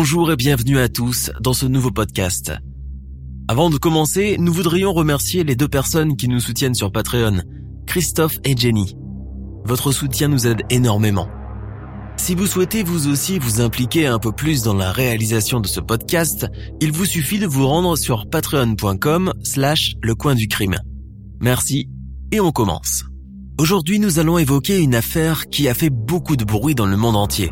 Bonjour et bienvenue à tous dans ce nouveau podcast. Avant de commencer, nous voudrions remercier les deux personnes qui nous soutiennent sur Patreon, Christophe et Jenny. Votre soutien nous aide énormément. Si vous souhaitez vous aussi vous impliquer un peu plus dans la réalisation de ce podcast, il vous suffit de vous rendre sur patreon.com slash le coin du crime. Merci et on commence. Aujourd'hui nous allons évoquer une affaire qui a fait beaucoup de bruit dans le monde entier,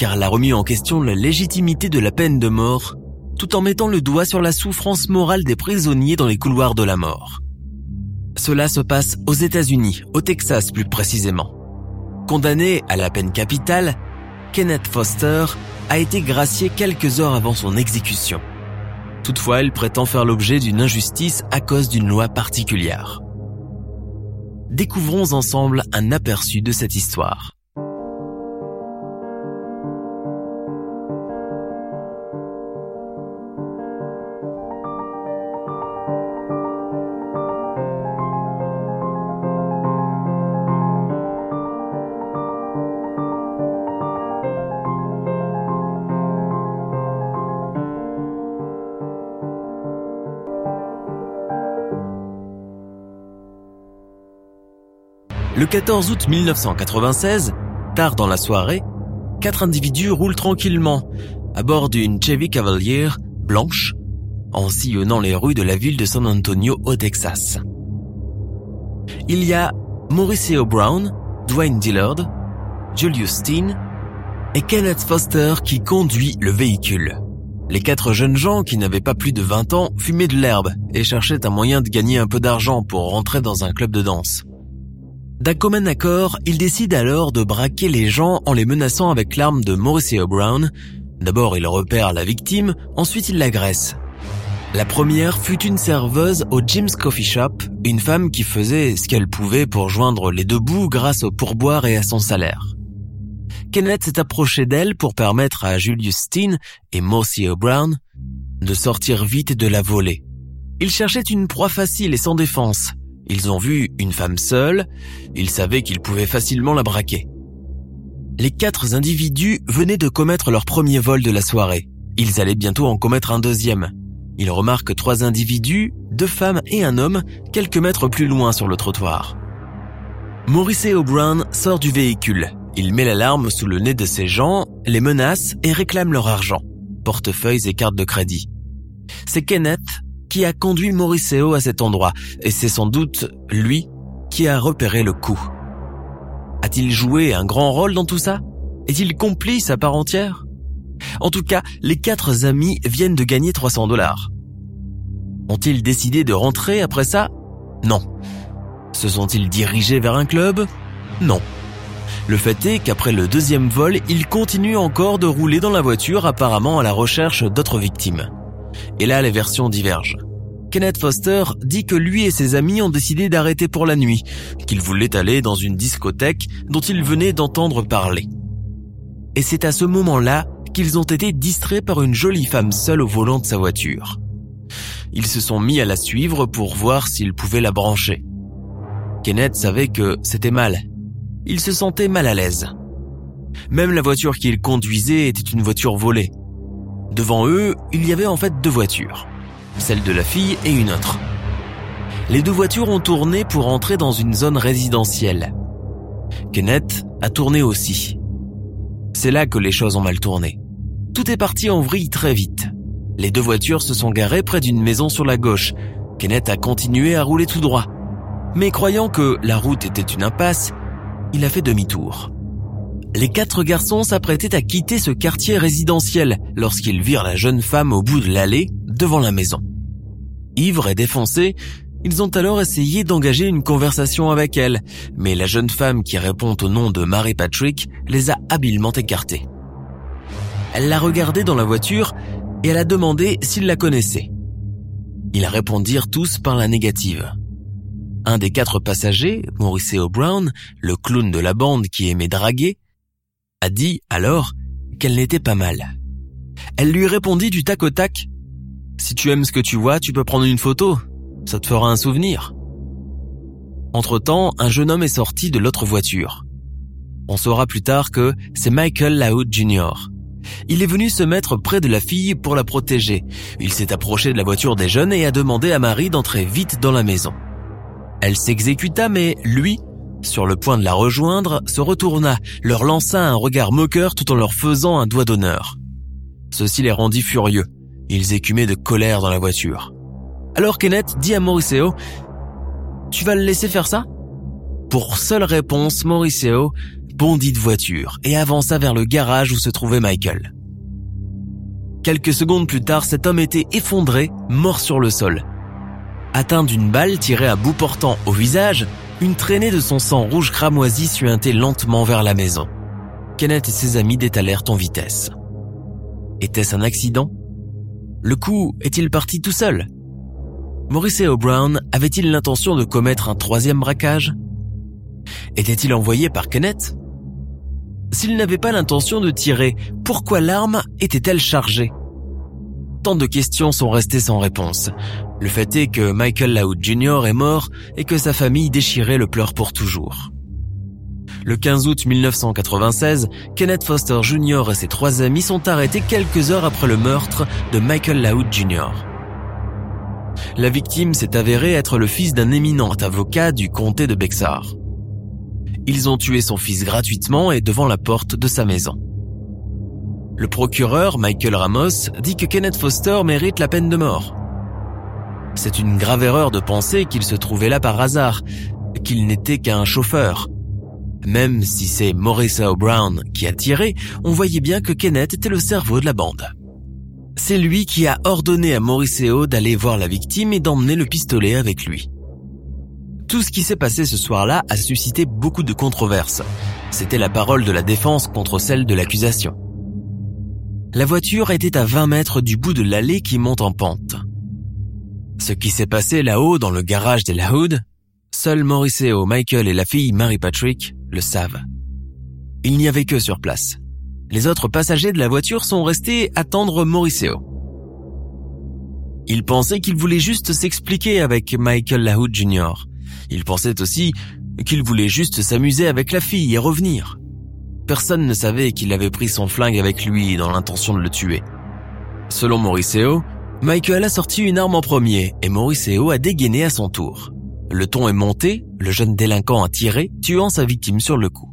car elle a remis en question la légitimité de la peine de mort, tout en mettant le doigt sur la souffrance morale des prisonniers dans les couloirs de la mort. Cela se passe aux États-Unis, au Texas plus précisément. Condamné à la peine capitale, Kenneth Foster a été gracié quelques heures avant son exécution. Toutefois, il prétend faire l'objet d'une injustice à cause d'une loi particulière. Découvrons ensemble un aperçu de cette histoire. Le 14 août 1996, tard dans la soirée, quatre individus roulent tranquillement à bord d'une Chevy Cavalier blanche en sillonnant les rues de la ville de San Antonio au Texas. Il y a Mauricio Brown, Dwayne Dillard, Julius Steen et Kenneth Foster qui conduit le véhicule. Les quatre jeunes gens qui n'avaient pas plus de 20 ans fumaient de l'herbe et cherchaient un moyen de gagner un peu d'argent pour rentrer dans un club de danse. D'un commun accord, ils décident alors de braquer les gens en les menaçant avec l'arme de Mauricio Brown. D'abord, il repère la victime, ensuite il l'agresse. La première fut une serveuse au Jim's Coffee Shop, une femme qui faisait ce qu'elle pouvait pour joindre les deux bouts grâce au pourboire et à son salaire. Kenneth s'est approché d'elle pour permettre à Julius Steen et Mauricio Brown de sortir vite de la volée. Ils cherchaient une proie facile et sans défense, ils ont vu une femme seule, ils savaient qu'ils pouvaient facilement la braquer. Les quatre individus venaient de commettre leur premier vol de la soirée. Ils allaient bientôt en commettre un deuxième. Ils remarquent trois individus, deux femmes et un homme, quelques mètres plus loin sur le trottoir. Maurice O'Brien sort du véhicule. Il met l'alarme sous le nez de ces gens, les menace et réclame leur argent, portefeuilles et cartes de crédit. C'est Kenneth, qui a conduit Mauriceo à cet endroit, et c'est sans doute lui qui a repéré le coup. A-t-il joué un grand rôle dans tout ça? Est-il complice à part entière? En tout cas, les quatre amis viennent de gagner 300 dollars. Ont-ils décidé de rentrer après ça? Non. Se sont-ils dirigés vers un club? Non. Le fait est qu'après le deuxième vol, ils continuent encore de rouler dans la voiture apparemment à la recherche d'autres victimes. Et là, les versions divergent. Kenneth Foster dit que lui et ses amis ont décidé d'arrêter pour la nuit, qu'ils voulaient aller dans une discothèque dont ils venaient d'entendre parler. Et c'est à ce moment-là qu'ils ont été distraits par une jolie femme seule au volant de sa voiture. Ils se sont mis à la suivre pour voir s'ils pouvaient la brancher. Kenneth savait que c'était mal. Il se sentait mal à l'aise. Même la voiture qu'il conduisait était une voiture volée. Devant eux, il y avait en fait deux voitures, celle de la fille et une autre. Les deux voitures ont tourné pour entrer dans une zone résidentielle. Kenneth a tourné aussi. C'est là que les choses ont mal tourné. Tout est parti en vrille très vite. Les deux voitures se sont garées près d'une maison sur la gauche. Kenneth a continué à rouler tout droit. Mais croyant que la route était une impasse, il a fait demi-tour. Les quatre garçons s'apprêtaient à quitter ce quartier résidentiel lorsqu'ils virent la jeune femme au bout de l'allée, devant la maison. Ivres et défoncés, ils ont alors essayé d'engager une conversation avec elle, mais la jeune femme qui répond au nom de Mary Patrick les a habilement écartés. Elle l'a regardé dans la voiture et elle a demandé s'il la connaissait. Ils répondirent tous par la négative. Un des quatre passagers, Maurice Brown, le clown de la bande qui aimait draguer, a dit alors qu'elle n'était pas mal. Elle lui répondit du tac au tac si tu aimes ce que tu vois, tu peux prendre une photo. Ça te fera un souvenir. Entre-temps, un jeune homme est sorti de l'autre voiture. On saura plus tard que c'est Michael Laoud Jr. Il est venu se mettre près de la fille pour la protéger. Il s'est approché de la voiture des jeunes et a demandé à Marie d'entrer vite dans la maison. Elle s'exécuta mais lui, sur le point de la rejoindre, se retourna, leur lança un regard moqueur tout en leur faisant un doigt d'honneur. Ceci les rendit furieux. Ils écumaient de colère dans la voiture. Alors Kenneth dit à Mauriceo, Tu vas le laisser faire ça? Pour seule réponse, Mauriceo bondit de voiture et avança vers le garage où se trouvait Michael. Quelques secondes plus tard, cet homme était effondré, mort sur le sol. Atteint d'une balle tirée à bout portant au visage, une traînée de son sang rouge cramoisi suintait lentement vers la maison. Kenneth et ses amis détalèrent en vitesse. Était-ce un accident? Le coup est-il parti tout seul? Maurice O'Brown avait-il l'intention de commettre un troisième braquage? Était-il envoyé par Kenneth? S'il n'avait pas l'intention de tirer, pourquoi l'arme était-elle chargée? Tant de questions sont restées sans réponse. Le fait est que Michael Loud Jr. est mort et que sa famille déchirait le pleur pour toujours. Le 15 août 1996, Kenneth Foster Jr. et ses trois amis sont arrêtés quelques heures après le meurtre de Michael Laoud Jr. La victime s'est avérée être le fils d'un éminent avocat du comté de Bexar. Ils ont tué son fils gratuitement et devant la porte de sa maison. Le procureur, Michael Ramos, dit que Kenneth Foster mérite la peine de mort. C'est une grave erreur de penser qu'il se trouvait là par hasard, qu'il n'était qu'un chauffeur, même si c'est Maurice Brown qui a tiré, on voyait bien que Kenneth était le cerveau de la bande. C'est lui qui a ordonné à Mauriceo d'aller voir la victime et d'emmener le pistolet avec lui. Tout ce qui s'est passé ce soir-là a suscité beaucoup de controverses. C'était la parole de la défense contre celle de l'accusation. La voiture était à 20 mètres du bout de l'allée qui monte en pente. Ce qui s'est passé là-haut dans le garage des Lahoud, seuls Mauriceo, Michael et la fille Mary Patrick le savent. Il n'y avait que sur place. Les autres passagers de la voiture sont restés attendre Mauriceo. Il pensait qu'il voulait juste s'expliquer avec Michael Lahoud Jr. Il pensait aussi qu'il voulait juste s'amuser avec la fille et revenir. Personne ne savait qu'il avait pris son flingue avec lui dans l'intention de le tuer. Selon Mauriceo, Michael a sorti une arme en premier et Mauriceo a dégainé à son tour. Le ton est monté, le jeune délinquant a tiré, tuant sa victime sur le coup.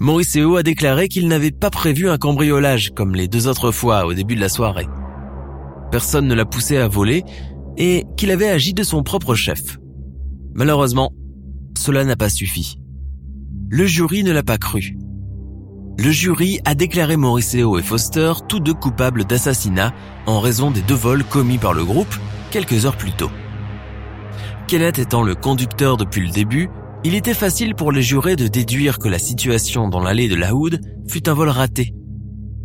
Mauriceo a déclaré qu'il n'avait pas prévu un cambriolage comme les deux autres fois au début de la soirée. Personne ne l'a poussé à voler et qu'il avait agi de son propre chef. Malheureusement, cela n'a pas suffi. Le jury ne l'a pas cru. Le jury a déclaré Mauriceo et Foster tous deux coupables d'assassinat en raison des deux vols commis par le groupe quelques heures plus tôt. Kenneth étant le conducteur depuis le début, il était facile pour les jurés de déduire que la situation dans l'allée de la Hood fut un vol raté,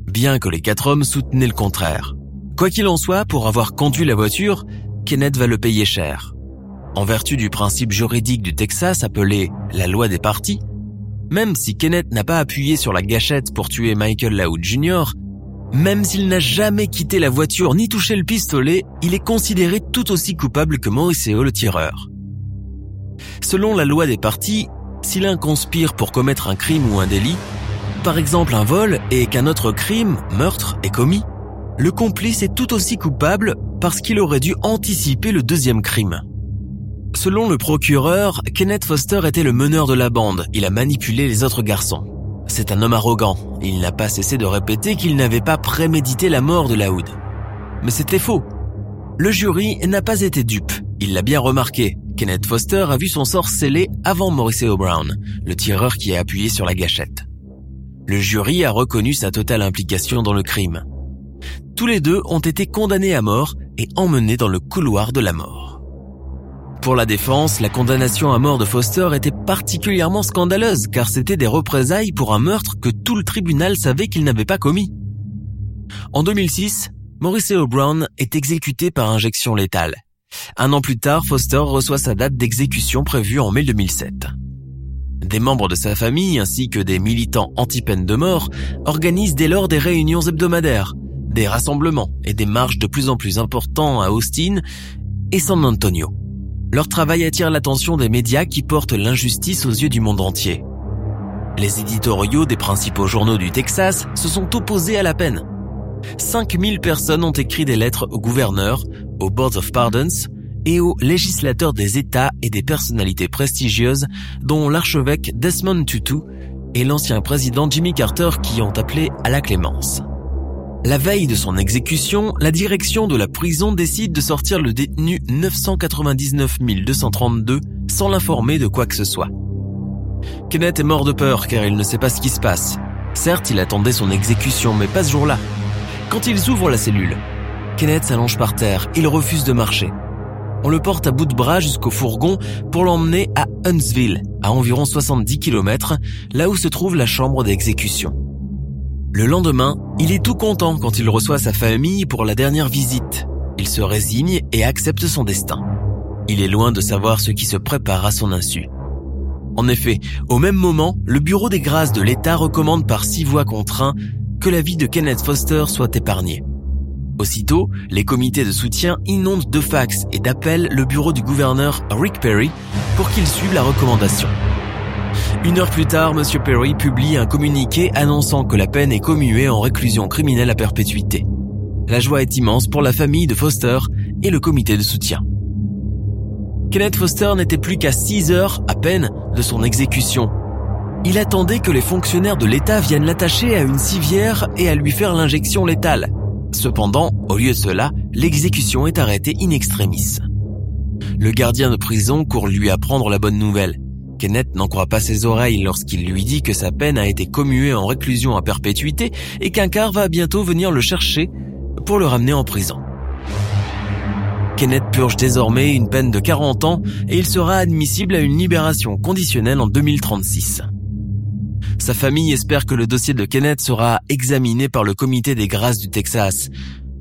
bien que les quatre hommes soutenaient le contraire. Quoi qu'il en soit, pour avoir conduit la voiture, Kenneth va le payer cher. En vertu du principe juridique du Texas appelé la loi des parties, même si Kenneth n'a pas appuyé sur la gâchette pour tuer Michael Laoud Jr., même s'il n'a jamais quitté la voiture ni touché le pistolet, il est considéré tout aussi coupable que Mauriceo le tireur. Selon la loi des parties, si l'un conspire pour commettre un crime ou un délit, par exemple un vol, et qu'un autre crime, meurtre, est commis, le complice est tout aussi coupable parce qu'il aurait dû anticiper le deuxième crime. Selon le procureur, Kenneth Foster était le meneur de la bande, il a manipulé les autres garçons. C'est un homme arrogant. Il n'a pas cessé de répéter qu'il n'avait pas prémédité la mort de Laoud. Mais c'était faux. Le jury n'a pas été dupe. Il l'a bien remarqué. Kenneth Foster a vu son sort scellé avant Maurice Brown, le tireur qui a appuyé sur la gâchette. Le jury a reconnu sa totale implication dans le crime. Tous les deux ont été condamnés à mort et emmené dans le couloir de la mort. Pour la défense, la condamnation à mort de Foster était particulièrement scandaleuse car c'était des représailles pour un meurtre que tout le tribunal savait qu'il n'avait pas commis. En 2006, Morrissey Brown est exécuté par injection létale. Un an plus tard, Foster reçoit sa date d'exécution prévue en mai 2007. Des membres de sa famille ainsi que des militants anti-peine de mort organisent dès lors des réunions hebdomadaires, des rassemblements et des marches de plus en plus importants à Austin et San Antonio. Leur travail attire l'attention des médias qui portent l'injustice aux yeux du monde entier. Les éditoriaux des principaux journaux du Texas se sont opposés à la peine. 5000 personnes ont écrit des lettres au gouverneur, aux Boards of Pardons et aux législateurs des États et des personnalités prestigieuses dont l'archevêque Desmond Tutu et l'ancien président Jimmy Carter qui ont appelé à la clémence. La veille de son exécution, la direction de la prison décide de sortir le détenu 999 232 sans l'informer de quoi que ce soit. Kenneth est mort de peur car il ne sait pas ce qui se passe. Certes, il attendait son exécution, mais pas ce jour-là. Quand ils ouvrent la cellule, Kenneth s'allonge par terre, il refuse de marcher. On le porte à bout de bras jusqu'au fourgon pour l'emmener à Huntsville, à environ 70 km, là où se trouve la chambre d'exécution. Le lendemain, il est tout content quand il reçoit sa famille pour la dernière visite. Il se résigne et accepte son destin. Il est loin de savoir ce qui se prépare à son insu. En effet, au même moment, le bureau des grâces de l'État recommande par six voix contre un que la vie de Kenneth Foster soit épargnée. Aussitôt, les comités de soutien inondent de fax et d'appels le bureau du gouverneur Rick Perry pour qu'il suive la recommandation. Une heure plus tard, M. Perry publie un communiqué annonçant que la peine est commuée en réclusion criminelle à perpétuité. La joie est immense pour la famille de Foster et le comité de soutien. Kenneth Foster n'était plus qu'à 6 heures à peine de son exécution. Il attendait que les fonctionnaires de l'État viennent l'attacher à une civière et à lui faire l'injection létale. Cependant, au lieu de cela, l'exécution est arrêtée in extremis. Le gardien de prison court lui apprendre la bonne nouvelle. Kenneth n'en croit pas ses oreilles lorsqu'il lui dit que sa peine a été commuée en réclusion à perpétuité et qu'un car va bientôt venir le chercher pour le ramener en prison. Kenneth purge désormais une peine de 40 ans et il sera admissible à une libération conditionnelle en 2036. Sa famille espère que le dossier de Kenneth sera examiné par le comité des grâces du Texas.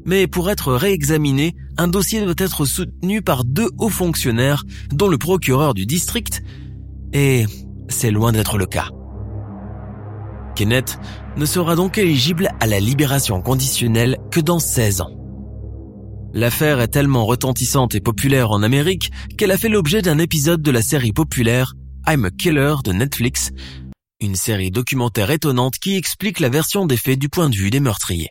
Mais pour être réexaminé, un dossier doit être soutenu par deux hauts fonctionnaires, dont le procureur du district, et c'est loin d'être le cas. Kenneth ne sera donc éligible à la libération conditionnelle que dans 16 ans. L'affaire est tellement retentissante et populaire en Amérique qu'elle a fait l'objet d'un épisode de la série populaire I'm a Killer de Netflix, une série documentaire étonnante qui explique la version des faits du point de vue des meurtriers.